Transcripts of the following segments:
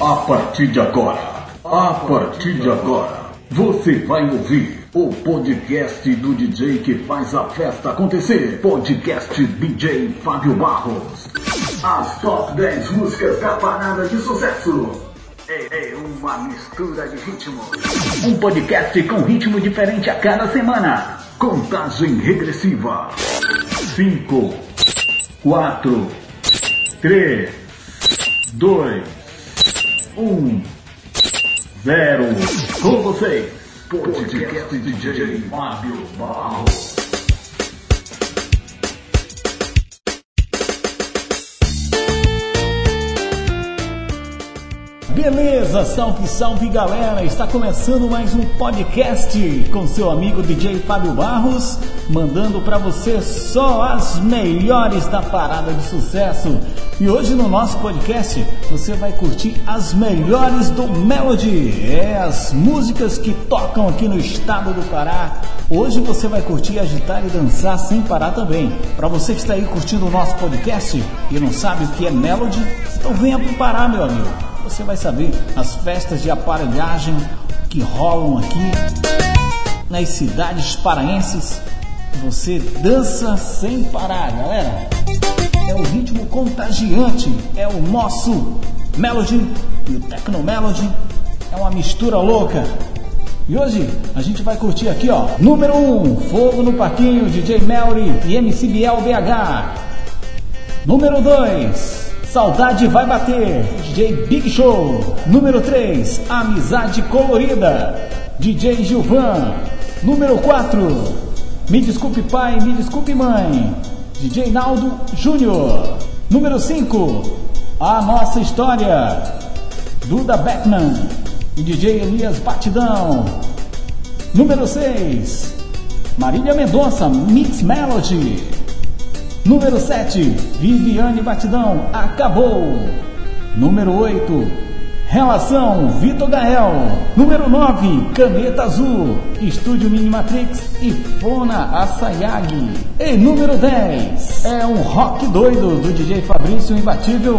A partir de agora, a partir de agora, você vai ouvir o podcast do DJ que faz a festa acontecer. Podcast DJ Fábio Barros. As top 10 músicas da parada de sucesso. É, é uma mistura de ritmos. Um podcast com ritmo diferente a cada semana. Contagem regressiva. 5, 4, 3, 2, um, zero. Com vocês, podcast DJ Fábio Barros. Beleza, salve, salve galera! Está começando mais um podcast com seu amigo DJ Fábio Barros, mandando para você só as melhores da parada de sucesso. E hoje no nosso podcast você vai curtir as melhores do Melody, é as músicas que tocam aqui no estado do Pará. Hoje você vai curtir, agitar e dançar sem parar também. Para você que está aí curtindo o nosso podcast e não sabe o que é Melody, então venha para o Pará, meu amigo você vai saber as festas de aparelhagem que rolam aqui nas cidades paraenses. Você dança sem parar, galera. É o ritmo contagiante, é o nosso Melody e o Tecno Melody. É uma mistura louca. E hoje a gente vai curtir aqui, ó. Número 1, um, Fogo no Parquinho, DJ Melry e MCBL BH. Número 2, Saudade vai bater, DJ Big Show. Número 3, Amizade Colorida, DJ Gilvan. Número 4, Me Desculpe Pai, Me Desculpe Mãe, DJ Naldo Júnior. Número 5, A Nossa História, Duda Beckman e DJ Elias Batidão. Número 6, Marília Mendonça, Mix Melody. Número 7, Viviane Batidão, acabou. Número 8, Relação, Vitor Gael. Número 9, Caneta Azul, Estúdio Minimatrix e Fona Assayag. E número 10, é um rock doido do DJ Fabrício Imbatível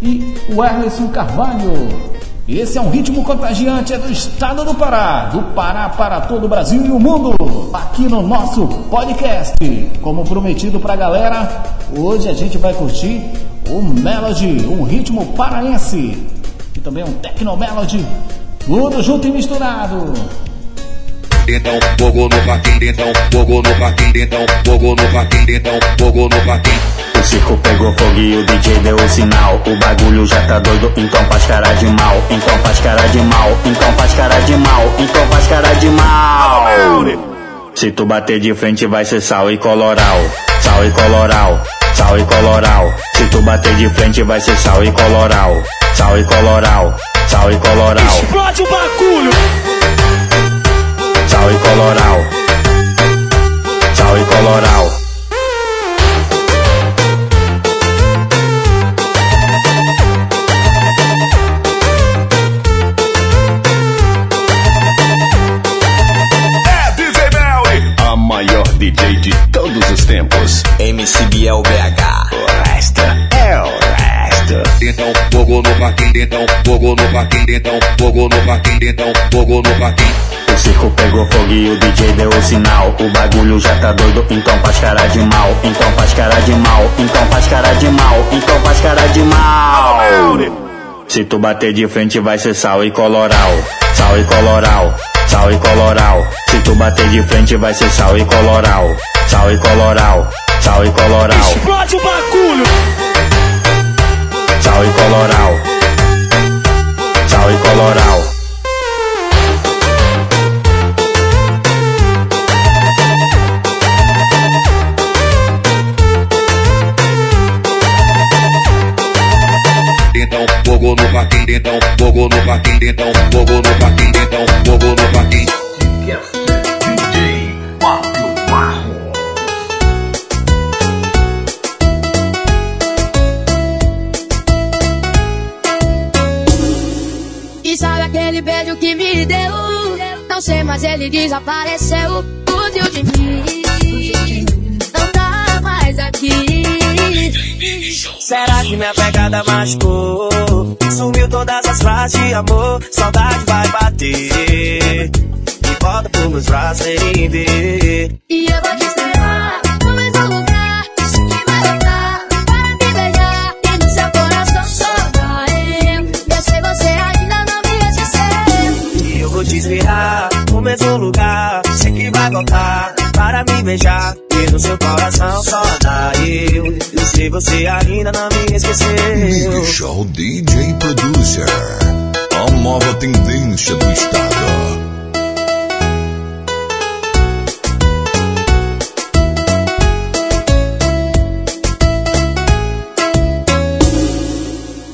e o Erleson Carvalho. Esse é um ritmo contagiante, é do estado do Pará, do Pará para todo o Brasil e o mundo, aqui no nosso podcast. Como prometido pra galera, hoje a gente vai curtir o Melody, um ritmo paraense, e também um Tecno Melody, tudo junto e misturado. Então, fogo no então, fogo no então, fogo no então, fogo no. O circo pegou fogo e o DJ deu o sinal. O bagulho já tá doido, então faz cara de mal. Então faz cara de mal, então faz cara de mal, então faz cara de mal. Se tu bater de frente vai ser sal e coloral. Sal e coloral, sal e coloral. Se tu bater de frente vai ser sal e coloral. Sal e coloral, sal e coloral. Explode o bagulho! Sal e coloral. Sal e coloral. DJ de todos os tempos. MC Biel BH. O resto é o resto. Então, fogo no parquinho, então, fogo no parquinho, então, fogo no parquinho, então, fogo no parquinho. O circo pegou fogo e o DJ deu o sinal. O bagulho já tá doido, então faz cara de mal. Então faz cara de mal, então faz cara de mal, então faz cara de mal. Se tu bater de frente vai ser sal e coloral. Sal e coloral sal e coloral. Se tu bater de frente vai ser sal e coloral. Sal e coloral, sal e coloral. Explode o bagulho! Sal e coloral. Sal e coloral. Então fogo no parquinho, então fogo no parquinho, então fogo no parquinho, então fogo no parquinho. Sei, mas ele desapareceu. Fugiu de mim. Não tá mais aqui. Será que minha pegada machucou? Sumiu todas as frases de amor, saudade vai bater. E volta pro meus braços sem ver. E eu vou te esperar no mesmo lugar. Que vai voltar para me beijar. E no seu coração só dá eu. Sei você ainda não me esqueceu. E eu vou te esperar mesmo lugar. Sei que vai voltar para me beijar. E no seu coração só dá eu. Eu sei você ainda não me esqueceu. Michel DJ Producer. A nova tendência do estado.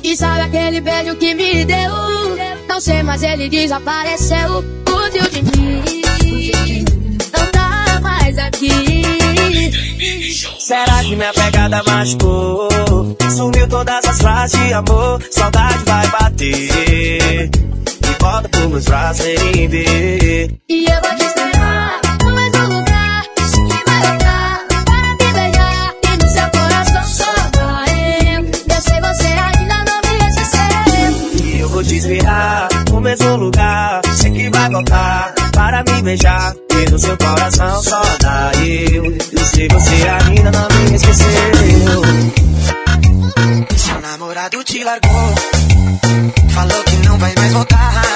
E sabe aquele beijo que me deu? Não sei, mas ele desapareceu. Fugiu de mim. Aqui. Será que minha pegada machucou? Sumiu todas as frases de amor, saudade vai bater. E volta pro meus braços sem ver. E eu vou te esperar no mesmo lugar. Que vai voltar para me beijar. E no seu coração só eu. Eu sei você ainda não me esqueceu. E eu vou te esperar no mesmo lugar. Sei que vai voltar para me beijar. E no seu coração só dá eu. Sei você ainda não me esqueceu. Seu namorado te largou. Falou que não vai mais voltar.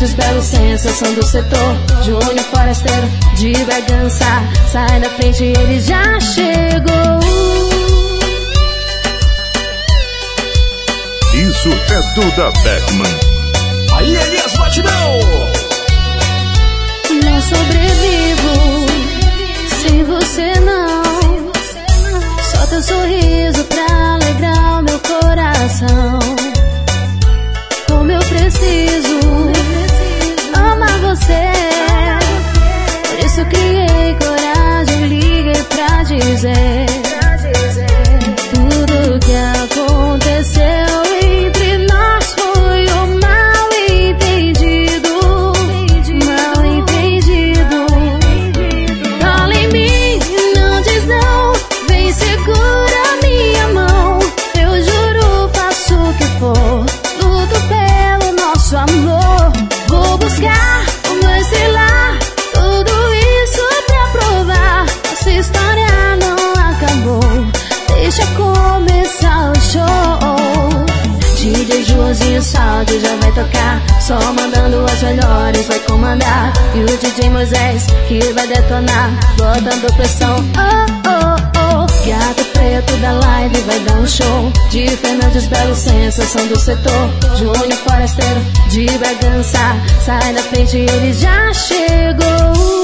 dos belos, sensação do setor. Júnior Forasteiro de Bragança, sai da frente, ele já chegou. Isso é Duda Beckman. Aí, Elias Batidão! Não é sobrevivo sem você não. Só teu sorriso pra alegrar o meu coração. Como eu preciso você. Por isso criei coragem, liguei pra dizer. detonar, botando pressão. Oh, oh, oh. Gato preto da live vai dar um show. De Fernandes Belo, sensação do setor. Júnior Forasteiro de Bragança, sai da frente, ele já chegou.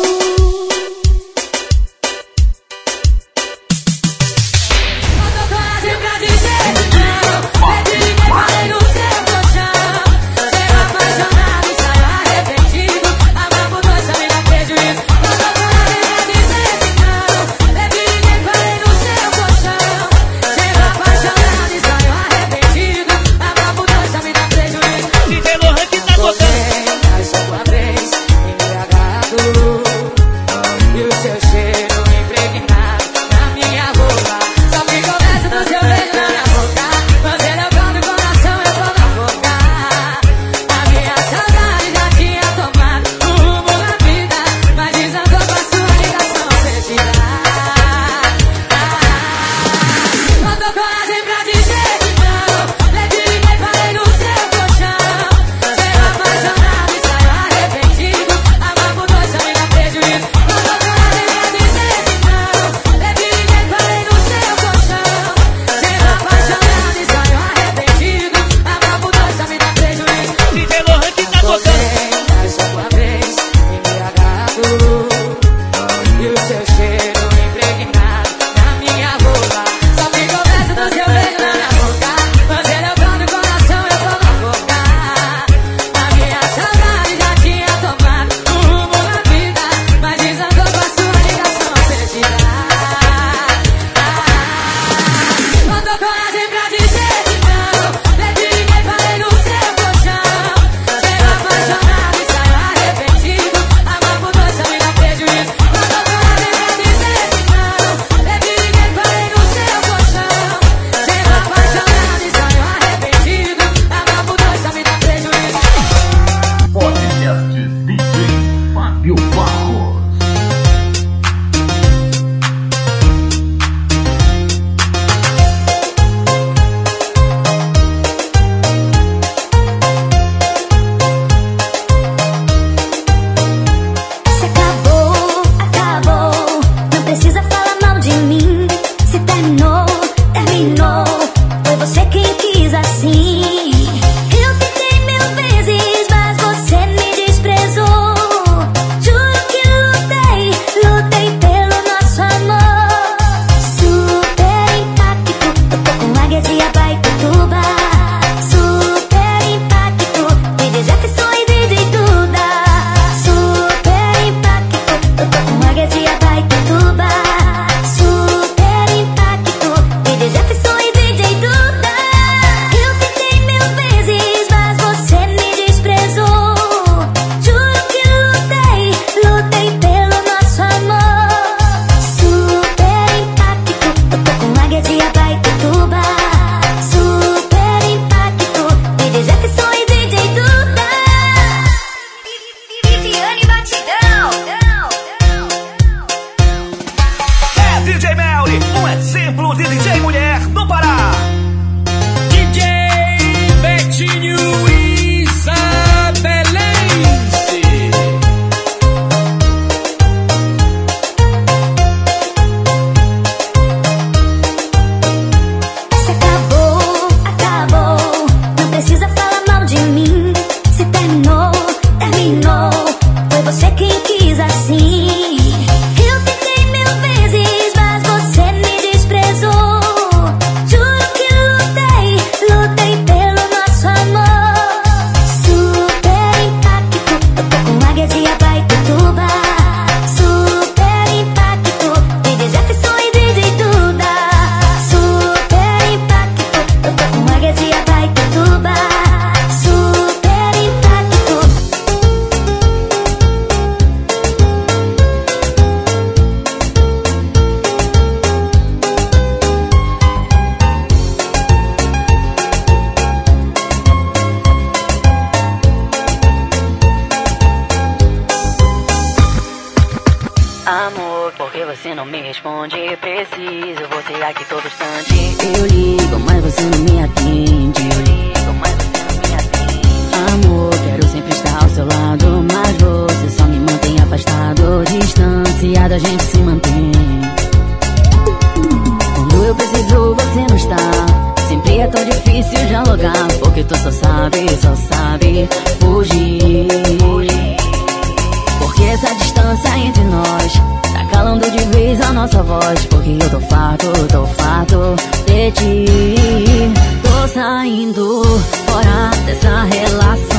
Nossa voz. Porque eu tô farto, tô farto de ti. Tô saindo fora dessa relação.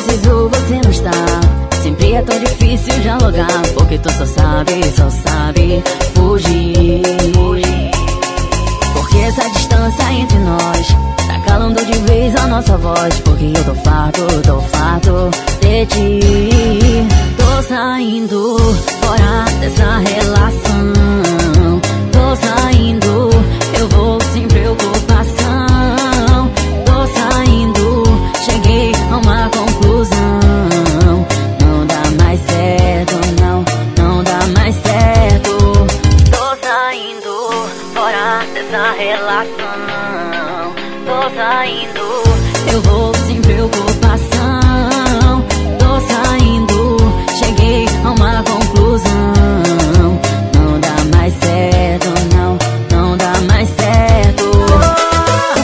Preciso, você não está. Sempre é tão difícil dialogar, porque tu só sabe, só sabe fugir. Porque essa distância entre nós tá calando de vez a nossa voz. Porque eu tô farto, tô farto de ti. Tô saindo fora dessa relação. Tô saindo, saindo, eu vou sem preocupação. Tô saindo, cheguei a uma conclusão. Não dá mais certo, não, não dá mais certo.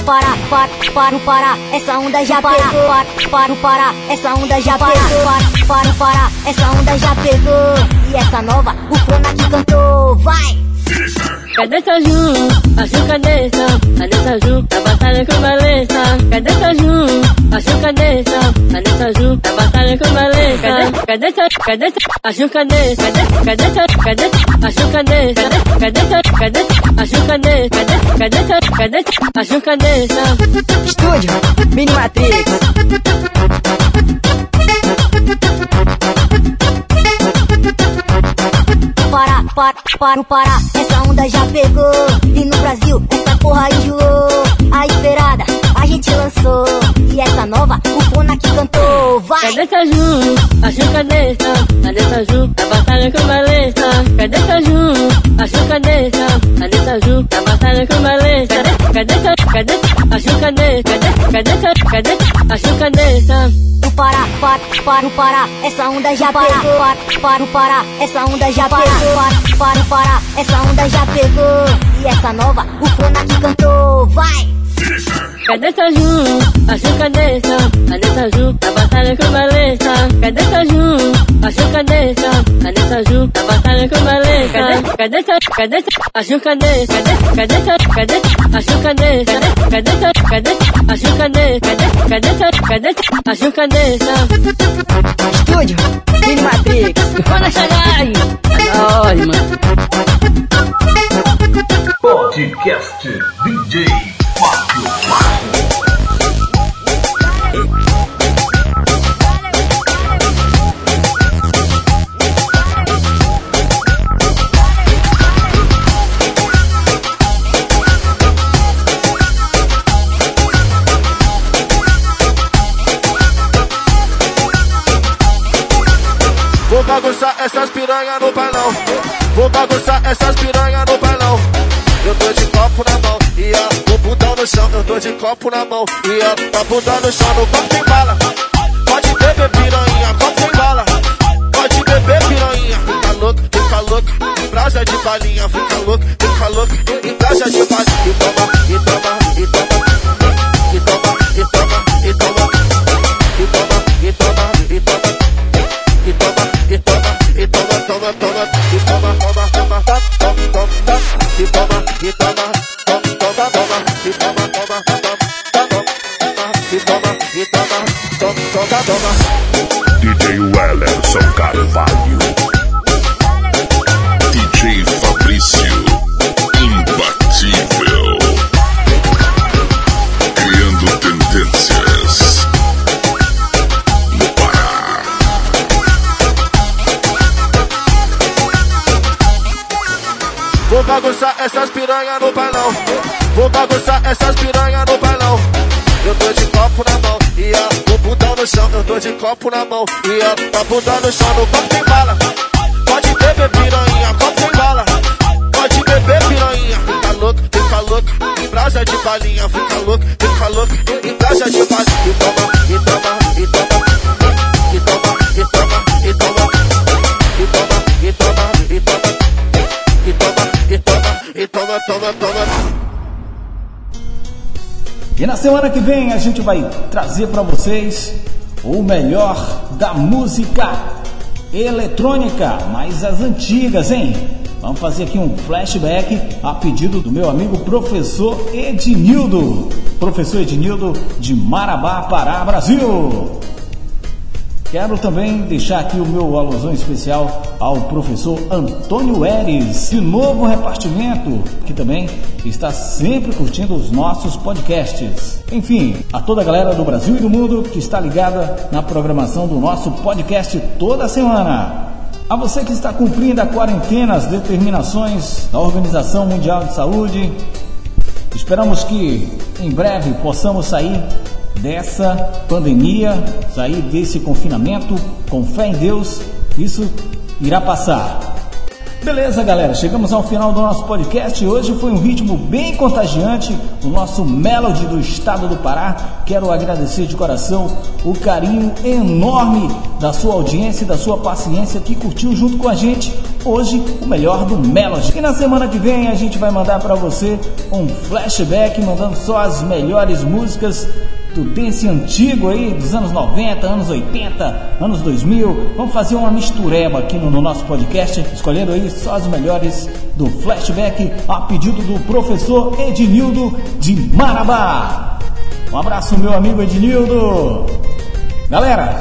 Para, para, para, para, essa onda já pegou. Para, para, para, essa onda já pegou. Para, para, para, essa onda já pegou. E essa nova, o Fona que cantou, vai! Cadê Caju? Acho cabeça, cadê Caju? A batalha com baleta. Cadê Caju? Acho cabeça, cadê Caju? A batalha com baleta. Cadê, Caju? cadê, acho cabeça. Cadê, Caju? cadê, acho cabeça. Cadê, Caju? cadê, acho cabeça. Cadê, Caju? cadê, acho cabeça. Estúdio, Mini Matrix. Para, para, para, para, essa onda já pegou. E no Brasil, essa porra enjoou. A esperada, a gente lançou. E essa nova, o Fona que cantou, vai! Cadê Caju? Acho cabeça. Cadê Caju? A batalha com baleta. Cadê Caju? Acho cabeça. Cadê Caju? A batalha com baleta. Cadê, cadê Caju? Cadê? Acho cabeça. Cadê, cadê Caju? Cadê? Acho cabeça. O para, para, para, para, essa onda já. Para, para, para, essa onda já pegou. Para, para, para, essa onda já pegou. E essa nova, o Fona que cantou, vai! Cadê Caju? Acho cabeça. Cadê Caju? A batalha com baleta. Cadê Caju? Acho cabeça. Cadê Caju? A batalha com baleta. Cadê, cadê tua, cadê tua, acho cadê, cadê, cadê tua, cadê, acho cadê, cadê, cadê tua, cadê, acho cadê, cadê, cadê tua, cadê, acho cadê, Estúdio, Mini Matrix. Quando chegar aí, é nóis, mano. Podcast DJ bagunçar essas piranha no bailão. Eu tô de copo na mão e ó, o bundão no chão. Eu tô de copo na mão e ó, tá bundão no chão. No copo tem bala. Pode beber piranha, copo tem bala. Pode beber piranha. Fica louco, fica louco. Brasa de balinha, fica louco, fica louco. Bagunçar essas piranha no bailão. Vou bagunçar essas piranha no bailão. Eu tô de copo na mão e ó, o bundão no chão. Eu tô de copo na mão e ó, tá bundão no chão. No copo tem bala. Pode beber piranha, copo tem bala. Pode beber piranha. Fica louco, fica louco. Brasa de balinha, fica louco, fica louco. E brasa de balinha. E toma, e toma, e toma. Toma, toma, toma. E na semana que vem a gente vai trazer para vocês o melhor da música eletrônica, mas as antigas, hein? Vamos fazer aqui um flashback a pedido do meu amigo professor Ednildo. Professor Ednildo de Marabá, Pará, Brasil. Quero também deixar aqui o meu alusão especial ao professor Antônio Eres, de novo repartimento, que também está sempre curtindo os nossos podcasts. Enfim, a toda a galera do Brasil e do mundo que está ligada na programação do nosso podcast toda semana. A você que está cumprindo a quarentena, as determinações da Organização Mundial de Saúde, esperamos que em breve possamos sair dessa pandemia, sair desse confinamento, com fé em Deus, isso irá passar. Beleza, galera, chegamos ao final do nosso podcast. Hoje foi um ritmo bem contagiante, o nosso Melody do estado do Pará. Quero agradecer de coração o carinho enorme da sua audiência e da sua paciência que curtiu junto com a gente hoje o melhor do Melody. E na semana que vem a gente vai mandar para você um flashback mandando só as melhores músicas do dance antigo aí, dos anos 90, anos 80, anos 2000. Vamos fazer uma mistureba aqui no, no, nosso podcast, escolhendo aí só as melhores do flashback a pedido do professor Ednildo de Marabá. Um abraço, meu amigo Ednildo. Galera,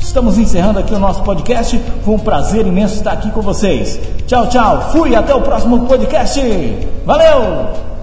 estamos encerrando aqui o nosso podcast. Foi um prazer imenso estar aqui com vocês. Tchau, tchau. Fui, até o próximo podcast. Valeu!